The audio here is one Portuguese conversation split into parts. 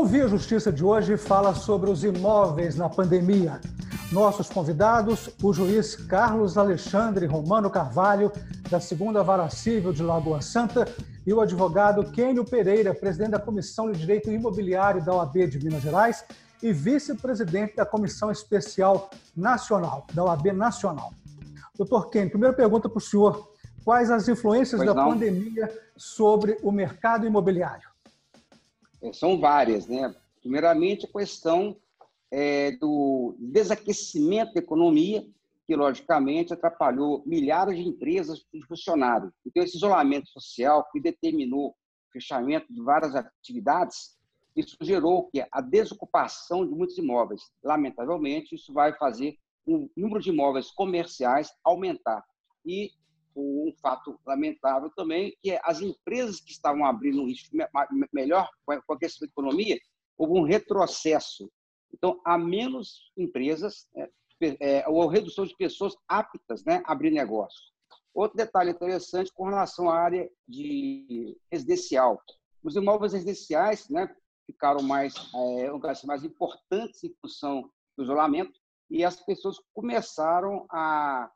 Ouvir a Justiça de hoje fala sobre os imóveis na pandemia. Nossos convidados, o juiz Carlos Alexandre Romano Carvalho, da Segunda Vara Civil de Lagoa Santa, e o advogado Kênio Pereira, presidente da Comissão de Direito Imobiliário da OAB de Minas Gerais e vice-presidente da Comissão Especial Nacional, da OAB Nacional. Doutor Kênio, primeira pergunta para o senhor. Quais as influências pois da não. pandemia sobre o mercado imobiliário? É, são várias, né? Primeiramente, a questão é, do desaquecimento da economia, que logicamente atrapalhou milhares de empresas e funcionários. Então, esse isolamento social que determinou o fechamento de várias atividades, isso gerou que a desocupação de muitos imóveis. Lamentavelmente, isso vai fazer o número de imóveis comerciais aumentar. E um fato lamentável também, que é as empresas que estavam abrindo um risco melhor com a questão da economia, houve um retrocesso. Então, há menos empresas, é, é, ou redução de pessoas aptas né, a abrir negócio. Outro detalhe interessante com relação à área de residencial. Os imóveis residenciais né, ficaram mais, é, mais importantes em função do isolamento e as pessoas começaram a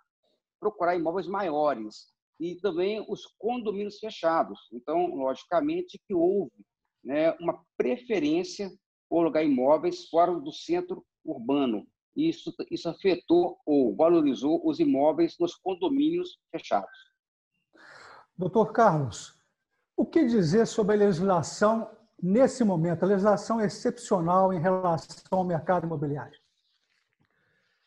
procurar imóveis maiores e também os condomínios fechados. Então, logicamente que houve né, uma preferência por alugar imóveis fora do centro urbano. Isso, isso afetou ou valorizou os imóveis nos condomínios fechados. Doutor Carlos, o que dizer sobre a legislação nesse momento, a legislação excepcional em relação ao mercado imobiliário?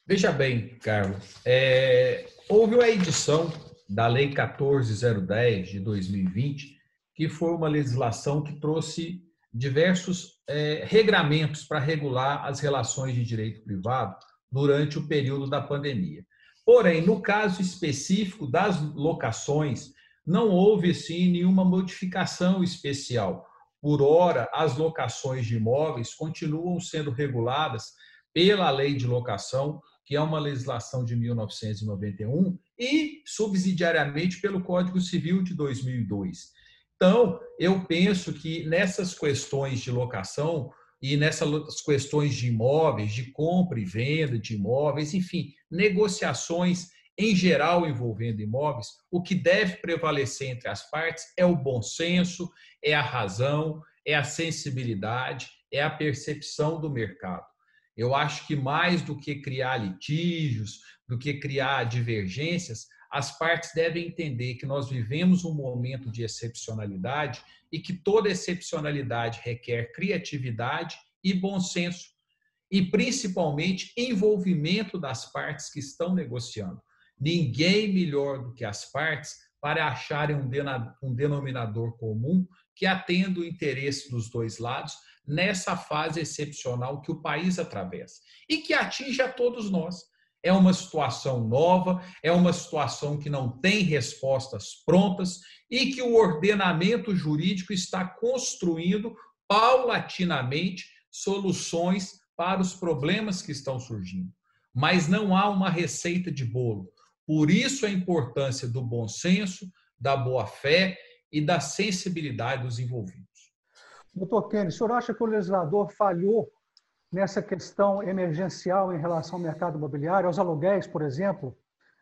Veja bem, Carlos, é, houve a edição da Lei 14010 de 2020, que foi uma legislação que trouxe diversos é, regramentos para regular as relações de direito privado durante o período da pandemia. Porém, no caso específico das locações, não houve sim nenhuma modificação especial. Por hora, as locações de imóveis continuam sendo reguladas pela lei de locação que é uma legislação de 1991, e subsidiariamente pelo Código Civil de 2002. Então, eu penso que nessas questões de locação e nessas questões de imóveis, de compra e venda de imóveis, enfim, negociações em geral envolvendo imóveis, o que deve prevalecer entre as partes é o bom senso, é a razão, é a sensibilidade, é a percepção do mercado. Eu acho que mais do que criar litígios, do que criar divergências, as partes devem entender que nós vivemos um momento de excepcionalidade e que toda excepcionalidade requer criatividade e bom senso, e principalmente envolvimento das partes que estão negociando. Ninguém melhor do que as partes para acharem um denominador comum que atenda o interesse dos dois lados nessa fase excepcional que o país atravessa e que atinge a todos nós. É uma situação nova, é uma situação que não tem respostas prontas e que o ordenamento jurídico está construindo paulatinamente soluções para os problemas que estão surgindo. Mas não há uma receita de bolo. Por isso a importância do bom senso, da boa fé e da sensibilidade dos envolvidos. Doutor Kenny, o senhor acha que o legislador falhou nessa questão emergencial em relação ao mercado imobiliário, aos aluguéis, por exemplo,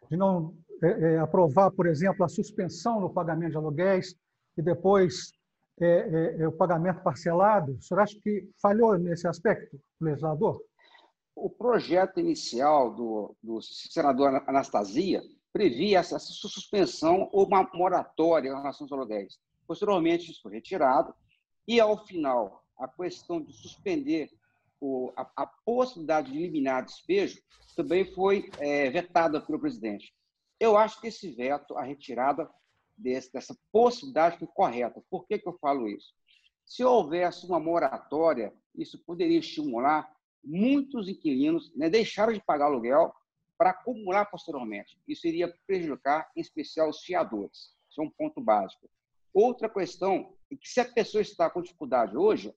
de não é, é, aprovar, por exemplo, a suspensão no pagamento de aluguéis e depois é, é, é o pagamento parcelado? O senhor acha que falhou nesse aspecto, o legislador? O projeto inicial do, do senador Anastasia previa essa suspensão ou uma moratória em relação aos aluguéis. Posteriormente, isso foi retirado e, ao final, a questão de suspender o, a, a, possibilidade de eliminar despejo também foi é, vetada pelo presidente. Eu acho que esse veto, a retirada desse, dessa possibilidade foi correta. Por que, que eu falo isso? Se houvesse uma moratória, isso poderia estimular muitos inquilinos né, deixaram de pagar aluguel para acumular posteriormente. Isso iria prejudicar, em especial, os fiadores. Isso é um ponto básico. Outra questão é que se a pessoa está com dificuldade hoje,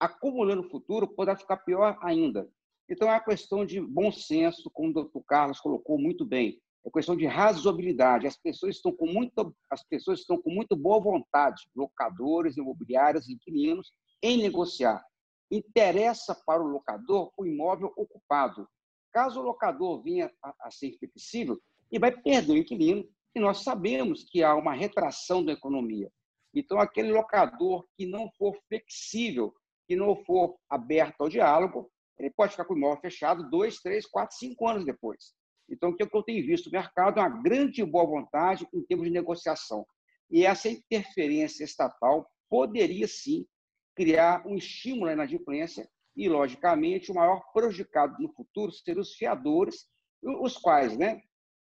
acumulando no futuro, poderá ficar pior ainda. Então, é uma questão de bom senso, como o doutor Carlos colocou muito bem. É questão de razoabilidade. As pessoas estão com muita, as pessoas estão com muito boa vontade, locadores, imobiliários, inquilinos, em negociar. interessa para o locador o imóvel ocupado. Caso o locador venha a, a ser flexível, ele vai perder o inquilino, e nós sabemos que há uma retração da economia. Então, aquele locador que não for flexível, que não for aberto ao diálogo, ele pode ficar com o imóvel fechado dois, três, quatro, cinco anos depois. Então, o que eu tenho visto no mercado é uma grande boa vontade em termos de negociação. E essa interferência estatal poderia, sim, criar um estímulo à inadimplência e, logicamente, o maior prejudicado no futuro seriam os fiadores, os quais né,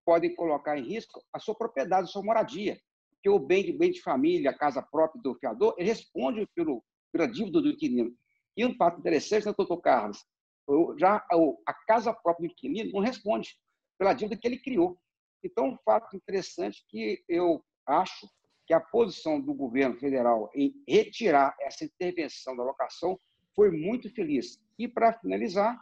podem colocar em risco a sua propriedade, a sua moradia. Porque o bem de, bem de família, a casa própria do fiador, ele responde pelo, pela dívida do inquilino. E um fato interessante, né, doutor Carlos? Já a casa própria do inquilino não responde pela dívida que ele criou. Então, um fato interessante que eu acho que a posição do governo federal em retirar essa intervenção da locação foi muito feliz. E, para finalizar,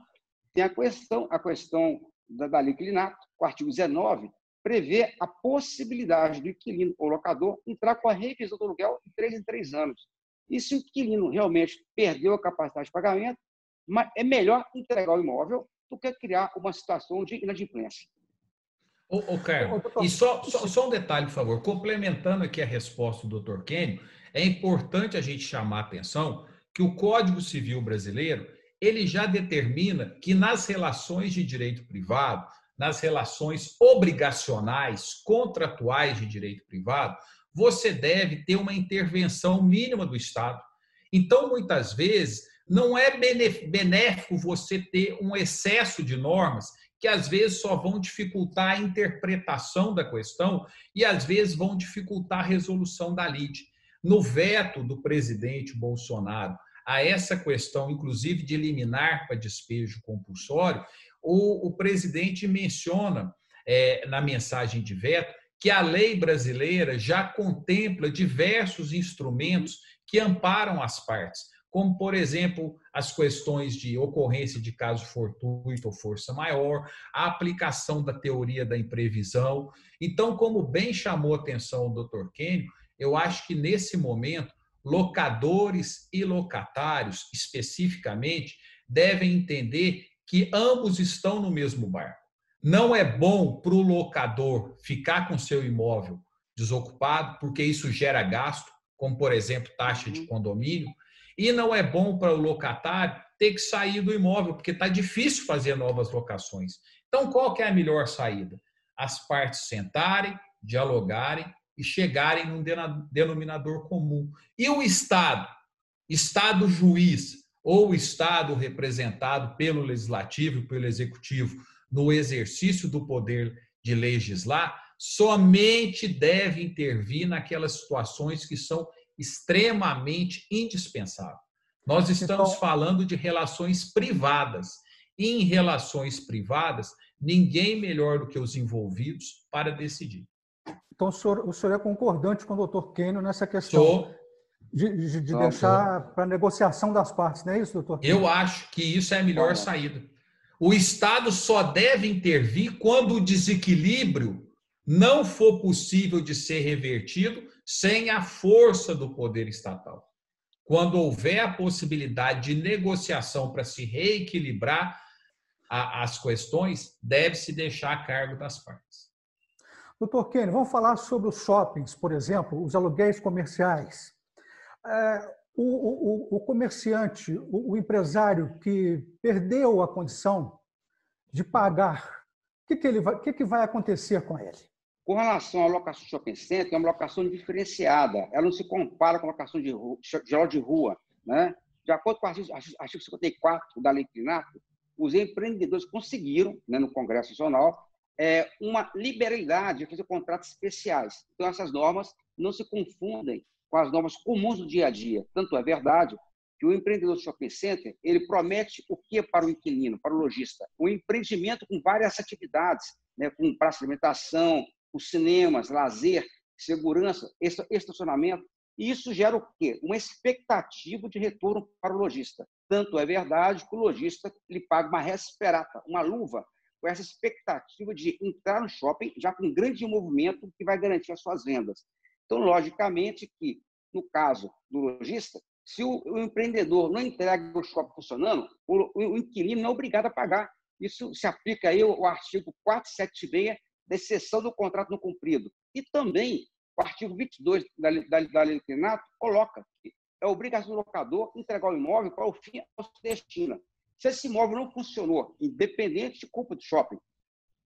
tem a questão, a questão da, da lei inclinato, o artigo 19, prevê a possibilidade do inquilino ou locador entrar com a revisão do aluguel de três em três anos. E se o inquilino realmente perdeu a capacidade de pagamento, é melhor entregar o imóvel do que criar uma situação de inadimplência. Ô, ô Carlos, e só, só, só, um detalhe, por favor, complementando aqui a resposta do Dr. Kenny, é importante a gente chamar a atenção que o Código Civil brasileiro ele já determina que nas relações de direito privado, nas relações obrigacionais, contratuais de direito privado, você deve ter uma intervenção mínima do Estado. Então, muitas vezes, não é benéfico você ter um excesso de normas que às vezes só vão dificultar a interpretação da questão e às vezes vão dificultar a resolução da lide. No veto do presidente Bolsonaro a essa questão, inclusive de eliminar para despejo compulsório, o, o presidente menciona é, na mensagem de veto que a lei brasileira já contempla diversos instrumentos que amparam as partes como, por exemplo, as questões de ocorrência de caso fortuito ou força maior, a aplicação da teoria da imprevisão. Então, como bem chamou a atenção o Dr. Kênio, eu acho que nesse momento, locadores e locatários, especificamente, devem entender que ambos estão no mesmo barco. Não é bom para o locador ficar com seu imóvel desocupado, porque isso gera gasto, como, por exemplo, taxa de uhum. condomínio, e não é bom para o locatário ter que sair do imóvel, porque está difícil fazer novas locações. Então, qual que é a melhor saída? As partes sentarem, dialogarem e chegarem num denominador comum. E o Estado, Estado juiz ou Estado representado pelo Legislativo e pelo Executivo no exercício do poder de legislar, somente deve intervir naquelas situações que são extremamente indispensável. Nós estamos então, falando de relações privadas. E em relações privadas, ninguém melhor do que os envolvidos para decidir. Então, o senhor, o senhor é concordante com o doutor Kênio nessa questão Sou. De, de, de deixar para negociação das partes, não é isso, doutor? Kênio? Eu acho que isso é a melhor tá saída. O Estado só deve intervir quando o desequilíbrio não for possível de ser revertido sem a força do poder estatal. Quando houver a possibilidade de negociação para se reequilibrar a, as questões, deve-se deixar a cargo das partes. Doutor Kenny, vamos falar sobre os shoppings, por exemplo, os aluguéis comerciais. É, o, o, o, comerciante, o, o, empresário que perdeu a condição de pagar, o que, que, ele vai, que, que vai acontecer com ele? Com relação à locação de shopping center, é uma locação diferenciada. Ela não se compara com a locação de, geral de rua. Né? De acordo com o artigo, artigo 54 da Lei Clinato, os empreendedores conseguiram, né, no Congresso Nacional, é, uma liberalidade de fazer contratos especiais. Então, essas normas não se confundem com as normas comuns do dia a dia. Tanto é verdade que o empreendedor de shopping center ele promete o que para o inquilino, para o lojista? Um empreendimento com várias atividades, né, com praça de alimentação, os cinemas, lazer, segurança, estacionamento. E isso gera o quê? Uma expectativa de retorno para o lojista. Tanto é verdade que o lojista lhe paga uma resperata, uma luva, com essa expectativa de entrar no shopping já com um grande movimento que vai garantir as suas vendas. Então, logicamente que, no caso do lojista, Se o, o empreendedor não entrega o shopping funcionando, o, o, inquilino é obrigado a pagar. Isso se aplica aí o, artigo 476 da exceção do contrato não cumprido. E também o artigo 22 da, da, da lei do inclinato coloca que é obrigação do locador entregar o imóvel para o fim ao se destina. Se esse imóvel não funcionou, independente de culpa do shopping,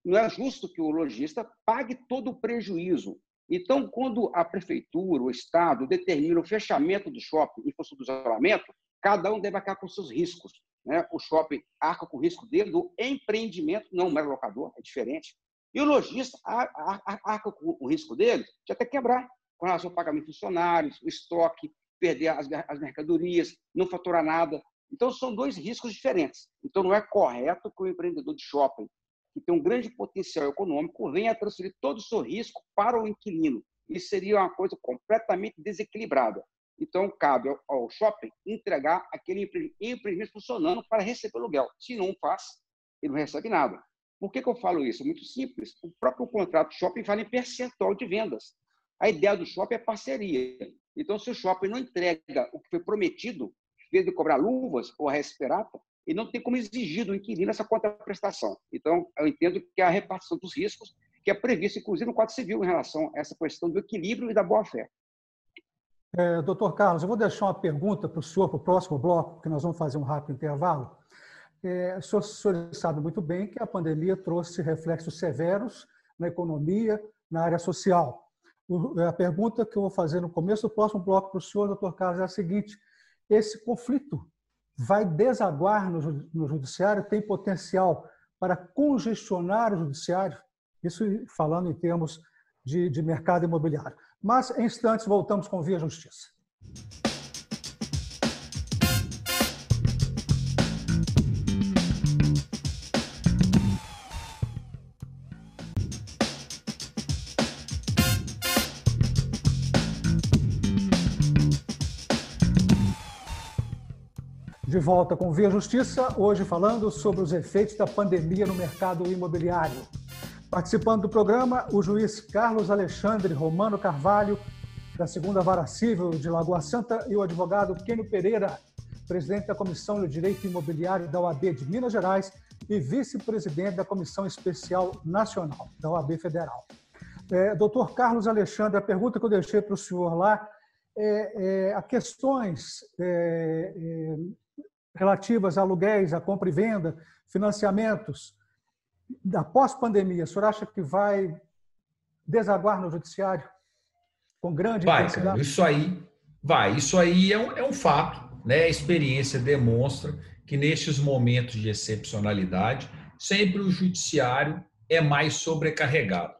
não é justo que o lojista pague todo o prejuízo. Então, quando a prefeitura, o Estado, determina o fechamento do shopping em função do isolamento, cada um deve arcar com seus riscos. Né? O shopping arca com o risco dele do empreendimento, não o mero locador, é diferente. E o lojista arca com o risco dele de até quebrar, com relação ao pagamento de funcionários, o estoque, perder as, as mercadorias, não faturar nada. Então, são dois riscos diferentes. Então, não é correto que o empreendedor de shopping, que tem um grande potencial econômico, venha transferir todo o seu risco para o inquilino. Isso seria uma coisa completamente desequilibrada. Então, cabe ao shopping entregar aquele empreendimento funcionando para receber o aluguel. Se não faz, ele não recebe nada. Por que, que eu falo isso? Muito simples. O próprio contrato shopping fala em percentual de vendas. A ideia do shopping é parceria. Então, se o shopping não entrega o que foi prometido, em vez de cobrar luvas ou a respirata, ele não tem como exigir do inquilino essa contraprestação. Então, eu entendo que a repartição dos riscos, que é prevista, inclusive, no Código Civil, em relação a essa questão do equilíbrio e da boa-fé. É, doutor Carlos, eu vou deixar uma pergunta para o senhor, para o próximo bloco, que nós vamos fazer um rápido intervalo. É, o, senhor, o senhor sabe muito bem que a pandemia trouxe reflexos severos na economia, na área social. A pergunta que eu vou fazer no começo do próximo bloco para o senhor, doutor Carlos, é a seguinte: esse conflito vai desaguar no, no judiciário? Tem potencial para congestionar o judiciário? Isso falando em termos de, de mercado imobiliário. Mas, em instantes, voltamos com Via Justiça. De volta com Via Justiça, hoje falando sobre os efeitos da pandemia no mercado imobiliário. Participando do programa, o juiz Carlos Alexandre Romano Carvalho, da segunda Vara Civil de Lagoa Santa, e o advogado Kênio Pereira, presidente da Comissão de Direito Imobiliário da OAB de Minas Gerais e vice-presidente da Comissão Especial Nacional da OAB Federal. É, doutor Carlos Alexandre, a pergunta que eu deixei para o senhor lá é, é a questões é, é relativas a aluguéis, a compra e venda, financiamentos, da pós-pandemia, o senhor acha que vai desaguar no judiciário com grande vai, intensidade? isso aí vai. Isso aí é um, é um fato. Né? A experiência demonstra que nestes momentos de excepcionalidade, sempre o judiciário é mais sobrecarregado.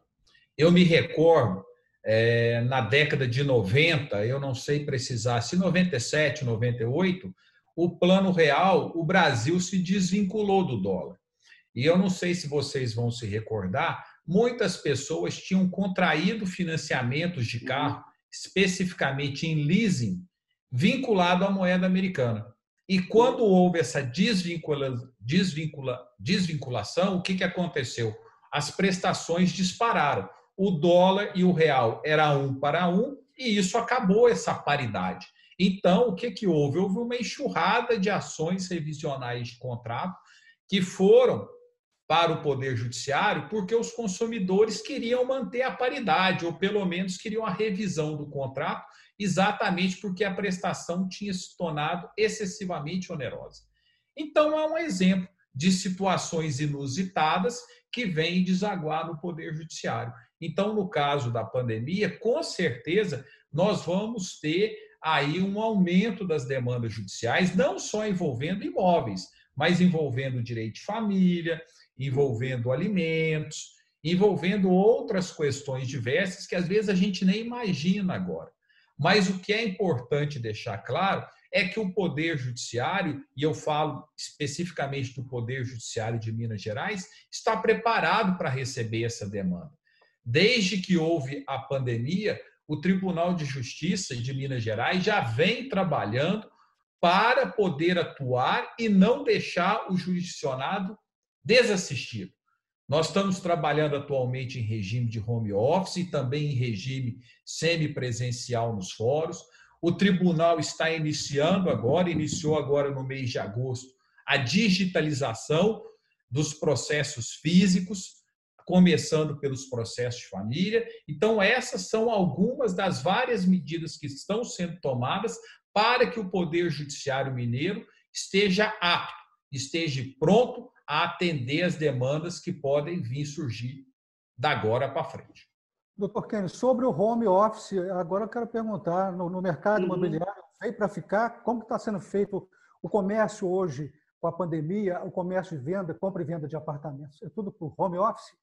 Eu me recordo, é, na década de 90, eu não sei precisar, se 97, 98, o plano real, o Brasil se desvinculou do dólar. E eu não sei se vocês vão se recordar, muitas pessoas tinham contraído financiamentos de carro, especificamente em leasing, vinculado à moeda americana. E quando houve essa desvincula, desvincula, desvinculação, o que, que aconteceu? As prestações dispararam. O dólar e o real era um para um, e isso acabou essa paridade. Então, o que, que houve? Houve uma enxurrada de ações revisionais de contrato que foram para o Poder Judiciário porque os consumidores queriam manter a paridade, ou pelo menos queriam a revisão do contrato, exatamente porque a prestação tinha se tornado excessivamente onerosa. Então, é um exemplo de situações inusitadas que vêm desaguar no Poder Judiciário. Então, no caso da pandemia, com certeza, nós vamos ter aí um aumento das demandas judiciais, não só envolvendo imóveis, mas envolvendo direito de família, envolvendo alimentos, envolvendo outras questões diversas que às vezes a gente nem imagina agora. Mas o que é importante deixar claro é que o Poder Judiciário, e eu falo especificamente do Poder Judiciário de Minas Gerais, está preparado para receber essa demanda. Desde que houve a pandemia, o Tribunal de Justiça de Minas Gerais já vem trabalhando para poder atuar e não deixar o jurisdicionado desassistido. Nós estamos trabalhando atualmente em regime de home office e também em regime semipresencial nos fóruns. O tribunal está iniciando agora, iniciou agora no mês de agosto, a digitalização dos processos físicos, começando pelos processos de família. Então, essas são algumas das várias medidas que estão sendo tomadas para que o Poder Judiciário Mineiro esteja apto, esteja pronto a atender as demandas que podem vir surgir da agora para frente. Doutor Kenny, sobre o home office, agora eu quero perguntar, no, no mercado uhum. imobiliário, veio para ficar, como está sendo feito o comércio hoje com a pandemia, o comércio de venda, compra e venda de apartamentos? É tudo por home office?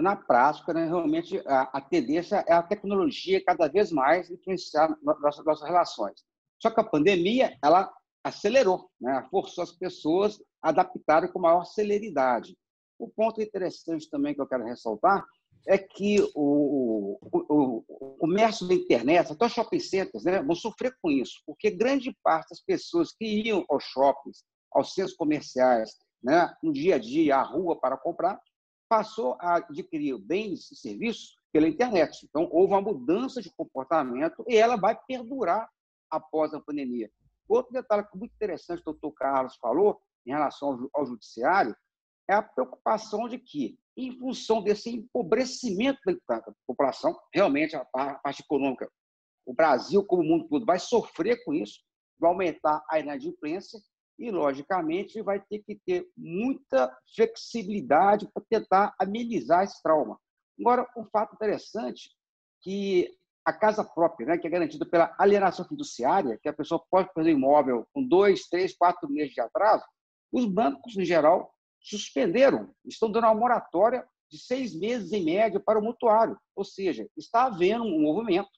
Na prática, né, realmente, a, a, tendência é a tecnologia cada vez mais influenciar nossas, nossas relações. Só que a pandemia, ela acelerou, né, forçou as pessoas a adaptarem com maior celeridade. O ponto interessante também que eu quero ressaltar é que o, o, o comércio da internet, até os shopping centers, né, vão sofrer com isso, porque grande parte das pessoas que iam aos shoppings, aos centros comerciais, né, no dia a dia, à rua para comprar, passou a adquirir bens e serviços pela internet. Então, houve uma mudança de comportamento e ela vai perdurar após a pandemia. Outro detalhe muito interessante que o doutor Carlos falou em relação ao judiciário é a preocupação de que, em função desse empobrecimento da população, realmente a parte econômica, o Brasil, como o mundo todo, vai sofrer com isso, vai aumentar a inadimplência e, logicamente, vai ter que ter muita flexibilidade para tentar amenizar esse trauma. Agora, um fato interessante que a casa própria, né, que é garantida pela alienação fiduciária, que a pessoa pode fazer imóvel com dois, três, quatro meses de atraso, os bancos, em geral, suspenderam, estão dando uma moratória de seis meses em média para o mutuário. Ou seja, está havendo um movimento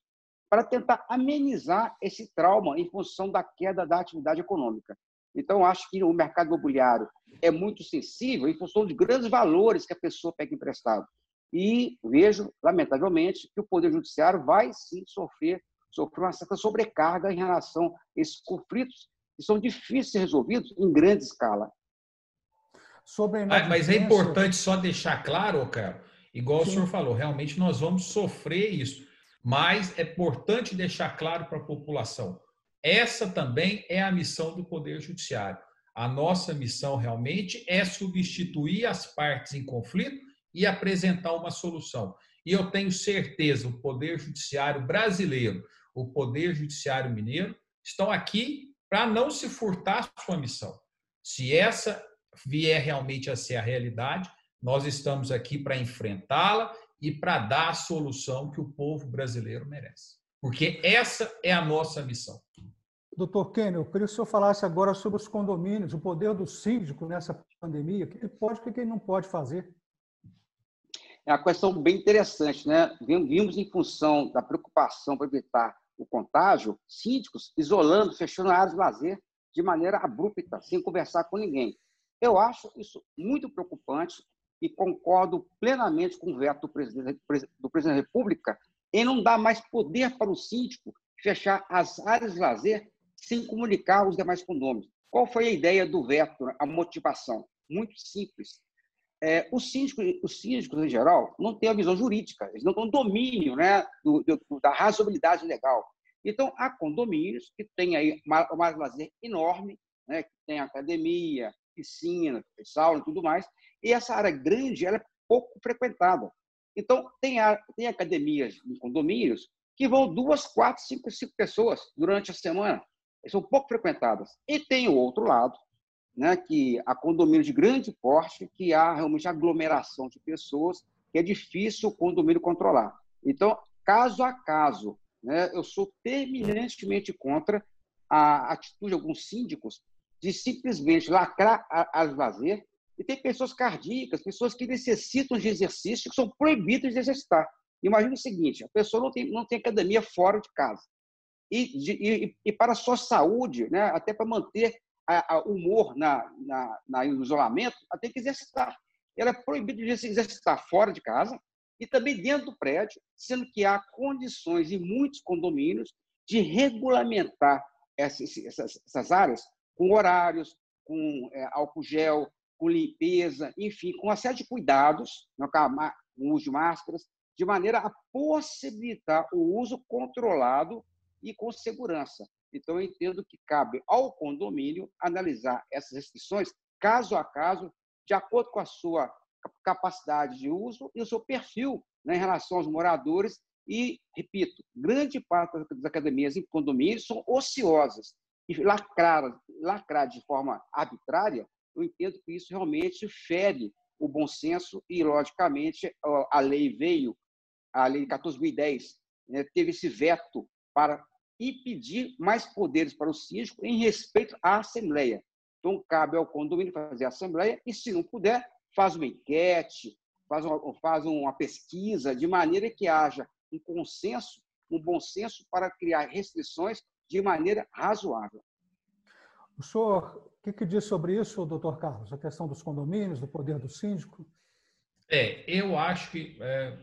para tentar amenizar esse trauma em função da queda da atividade econômica. Então, acho que o mercado imobiliário é muito sensível em função de grandes valores que a pessoa pega emprestado. E vejo, lamentavelmente, que o Poder Judiciário vai sim sofrer, sofrer uma certa sobrecarga em relação a esses conflitos que são difíceis de ser resolvidos em grande escala. Sobre Mas é importante só deixar claro, cara, igual Sim. o senhor falou, realmente nós vamos sofrer isso. Mas é importante deixar claro para a população. Essa também é a missão do Poder Judiciário. A nossa missão realmente é substituir as partes em conflito e apresentar uma solução. E eu tenho certeza, o Poder Judiciário brasileiro, o Poder Judiciário mineiro, estão aqui para não se furtar sua missão. Se essa vier realmente a ser a realidade, nós estamos aqui para enfrentá-la e para dar a solução que o povo brasileiro merece. Porque essa é a nossa missão. Doutor Kenny, eu queria que o senhor falasse agora sobre os condomínios, o poder do síndico nessa pandemia, o que ele pode e o que ele não pode fazer. É uma questão bem interessante, né? Vimos em função da preocupação para evitar o contágio, síndicos isolando, fechando áreas de lazer de maneira abrupta, sem conversar com ninguém. Eu acho isso muito preocupante e concordo plenamente com o veto do presidente, do presidente da República em não dar mais poder para o síndico fechar as áreas de lazer sem comunicar os demais condôminos. Qual foi a ideia do veto, a motivação? Muito simples. É, os, síndicos, os síndicos, em geral, não têm a visão jurídica, eles não têm domínio né, do, do, da razoabilidade legal. Então, há condomínios que têm aí uma, uma lazer enorme, né, que tem academia, piscina, sauna e tudo mais. E essa área grande ela é pouco frequentada. Então, tem, a, tem academias em condomínios que vão duas, quatro, cinco, cinco pessoas durante a semana. São pouco frequentadas. E tem o outro lado, né, que há condomínios de grande porte, que há realmente aglomeração de pessoas, que é difícil o condomínio controlar. Então, caso a caso, né, eu sou terminantemente contra a atitude de alguns síndicos de simplesmente lacrar as lazer. E tem pessoas cardíacas, pessoas que necessitam de exercício, que são proibidas de exercitar. Imagina o seguinte: a pessoa não tem, não tem academia fora de casa. E, de, e, e para a sua saúde, né, até para manter o humor na, na, na, isolamento, ela tem que exercitar. Ela é proibida de se exercitar fora de casa e também dentro do prédio, sendo que há condições em muitos condomínios de regulamentar essas, essas, essas áreas com horários, com é, álcool gel, com limpeza, enfim, com uma série de cuidados, né, com o uso de máscaras, de maneira a possibilitar o uso controlado e com segurança. Então, eu entendo que cabe ao condomínio analisar essas restrições caso a caso, de acordo com a sua capacidade de uso e o seu perfil né, em relação aos moradores. E, repito, grande parte das academias em condomínios são ociosas e lacrar, de forma arbitrária, eu entendo que isso realmente fere o bom senso e, logicamente, a lei veio, a lei 14.010, né, teve esse veto para impedir mais poderes para o síndico em respeito à Assembleia. Então, cabe ao condomínio fazer a Assembleia e, se não puder, faz uma enquete, faz uma, faz uma pesquisa, de maneira que haja um consenso, um bom senso para criar restrições de maneira razoável. O senhor, que, que diz sobre isso, doutor Carlos? A questão dos condomínios, do poder do síndico? É, eu acho que é,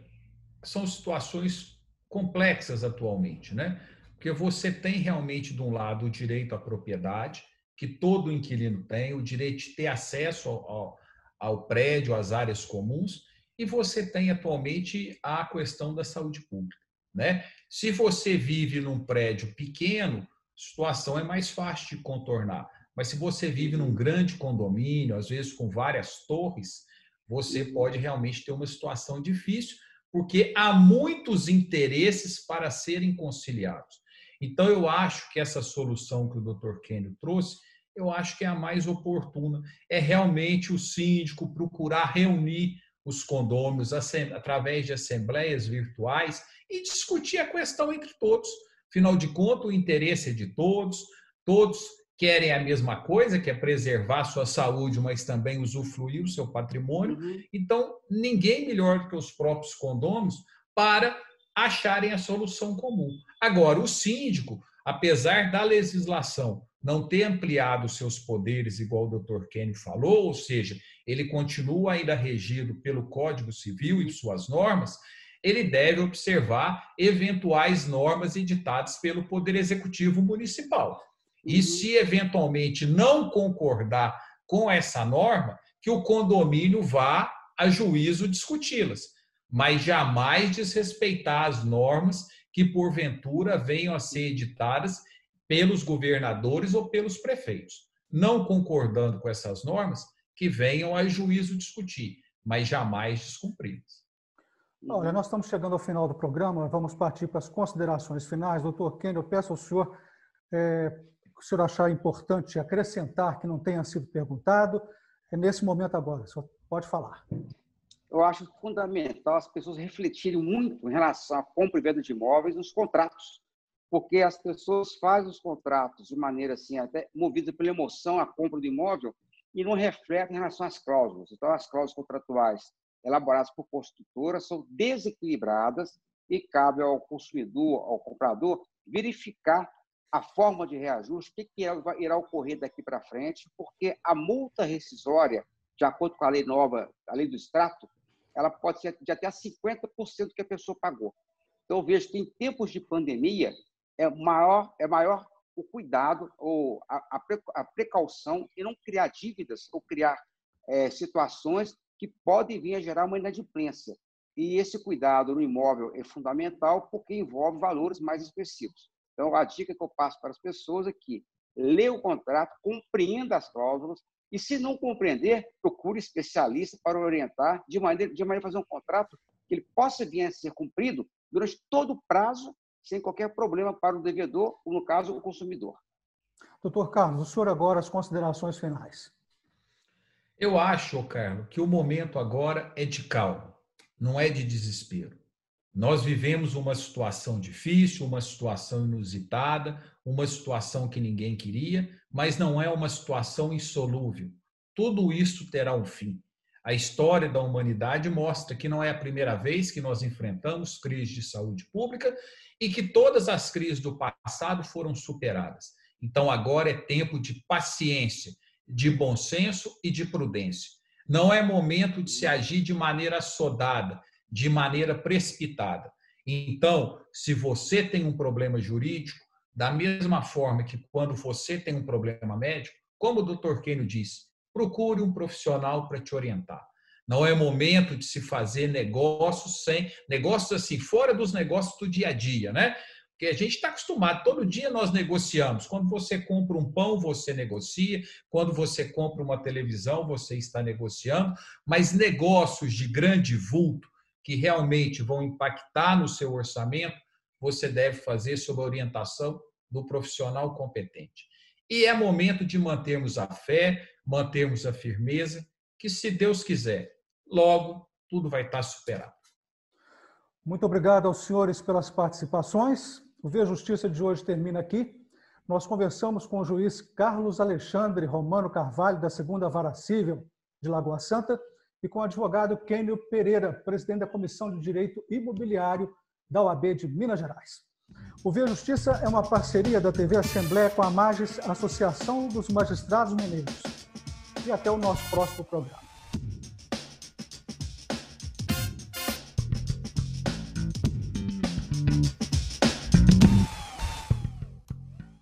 são situações complexas atualmente, né? Porque você tem realmente, de um lado, o direito à propriedade, que todo inquilino tem, o direito de ter acesso ao, ao, prédio, às áreas comuns, e você tem atualmente a questão da saúde pública. Né? Se você vive num prédio pequeno, a situação é mais fácil de contornar. Mas se você vive num grande condomínio, às vezes com várias torres, você pode realmente ter uma situação difícil, porque há muitos interesses para serem conciliados. Então, eu acho que essa solução que o Dr. Kennedy trouxe, eu acho que é a mais oportuna. É realmente o síndico procurar reunir os condôminos através de assembleias virtuais e discutir a questão entre todos. Afinal de contas, o interesse é de todos, todos querem a mesma coisa, que é preservar a sua saúde, mas também usufruir o seu patrimônio. Uhum. Então, ninguém melhor do que os próprios condôminos para acharem a solução comum. Agora, o síndico, apesar da legislação não ter ampliado seus poderes, igual o Dr. Kenny falou, ou seja, ele continua ainda regido pelo Código Civil e suas normas, ele deve observar eventuais normas editadas pelo Poder Executivo Municipal. E uhum. se eventualmente não concordar com essa norma, que o condomínio vá a juízo discuti-las, mas jamais desrespeitar as normas que porventura venham a ser editadas pelos governadores ou pelos prefeitos. Não concordando com essas normas, que venham a juízo discutir, mas jamais descumpridas. Olha, nós estamos chegando ao final do programa, vamos partir para as considerações finais. Doutor Kenny, eu peço ao senhor, é, o senhor achar importante acrescentar que não tenha sido perguntado, é nesse momento agora, senhor pode falar. Eu acho fundamental as pessoas refletirem muito em relação à compra e venda de imóveis nos contratos, porque as pessoas fazem os contratos de maneira assim, até movida pela emoção, a compra do imóvel, e não refletem em relação às cláusulas. Então, as cláusulas contratuais elaboradas por construtoras são desequilibradas e cabe ao consumidor, ao comprador, verificar a forma de reajuste, o que, que irá ocorrer daqui para frente, porque a multa rescisória, de acordo com a lei nova, a lei do extrato, ela pode ser de até 50% do que a pessoa pagou. Então, eu vejo que em tempos de pandemia, é maior, é maior o cuidado ou a, a precaução e não criar dívidas ou criar é, situações que podem vir a gerar uma inadimplência. E esse cuidado no imóvel é fundamental porque envolve valores mais específicos. Então, a dica que eu passo para as pessoas é que lê o contrato, compreenda as cláusulas e, se não compreender, procure especialista para orientar de maneira, de maneira a fazer um contrato que ele possa vir a ser cumprido durante todo o prazo sem qualquer problema para o devedor, ou no caso, o consumidor. Doutor Carlos, o senhor agora as considerações finais. Eu acho, Carlos, que o momento agora é de calma, não é de desespero. Nós vivemos uma situação difícil, uma situação inusitada, uma situação que ninguém queria, mas não é uma situação insolúvel. Tudo isso terá um fim. A história da humanidade mostra que não é a primeira vez que nós enfrentamos crise de saúde pública e que todas as crises do passado foram superadas. Então agora é tempo de paciência, de bom senso e de prudência. Não é momento de se agir de maneira assodada, de maneira precipitada. Então, se você tem um problema jurídico, da mesma forma que quando você tem um problema médico, como o Dr. Kenio disse, procure um profissional para te orientar. Não é momento de se fazer negócios sem negócios assim, fora dos negócios do dia a dia, né? Porque a gente está acostumado, todo dia nós negociamos. Quando você compra um pão, você negocia. Quando você compra uma televisão, você está negociando. Mas negócios de grande vulto, que realmente vão impactar no seu orçamento, você deve fazer sob a orientação do profissional competente. E é momento de mantermos a fé, mantermos a firmeza, que se Deus quiser, logo tudo vai estar superado. Muito obrigado aos senhores pelas participações. O Via Justiça de hoje termina aqui. Nós conversamos com o juiz Carlos Alexandre Romano Carvalho, da segunda Vara Civil de Lagoa Santa, e com o advogado Kênio Pereira, presidente da Comissão de Direito Imobiliário da OAB de Minas Gerais. O Via Justiça é uma parceria da TV Assembleia com a Magis, Associação dos Magistrados Mineiros. E até o nosso próximo programa.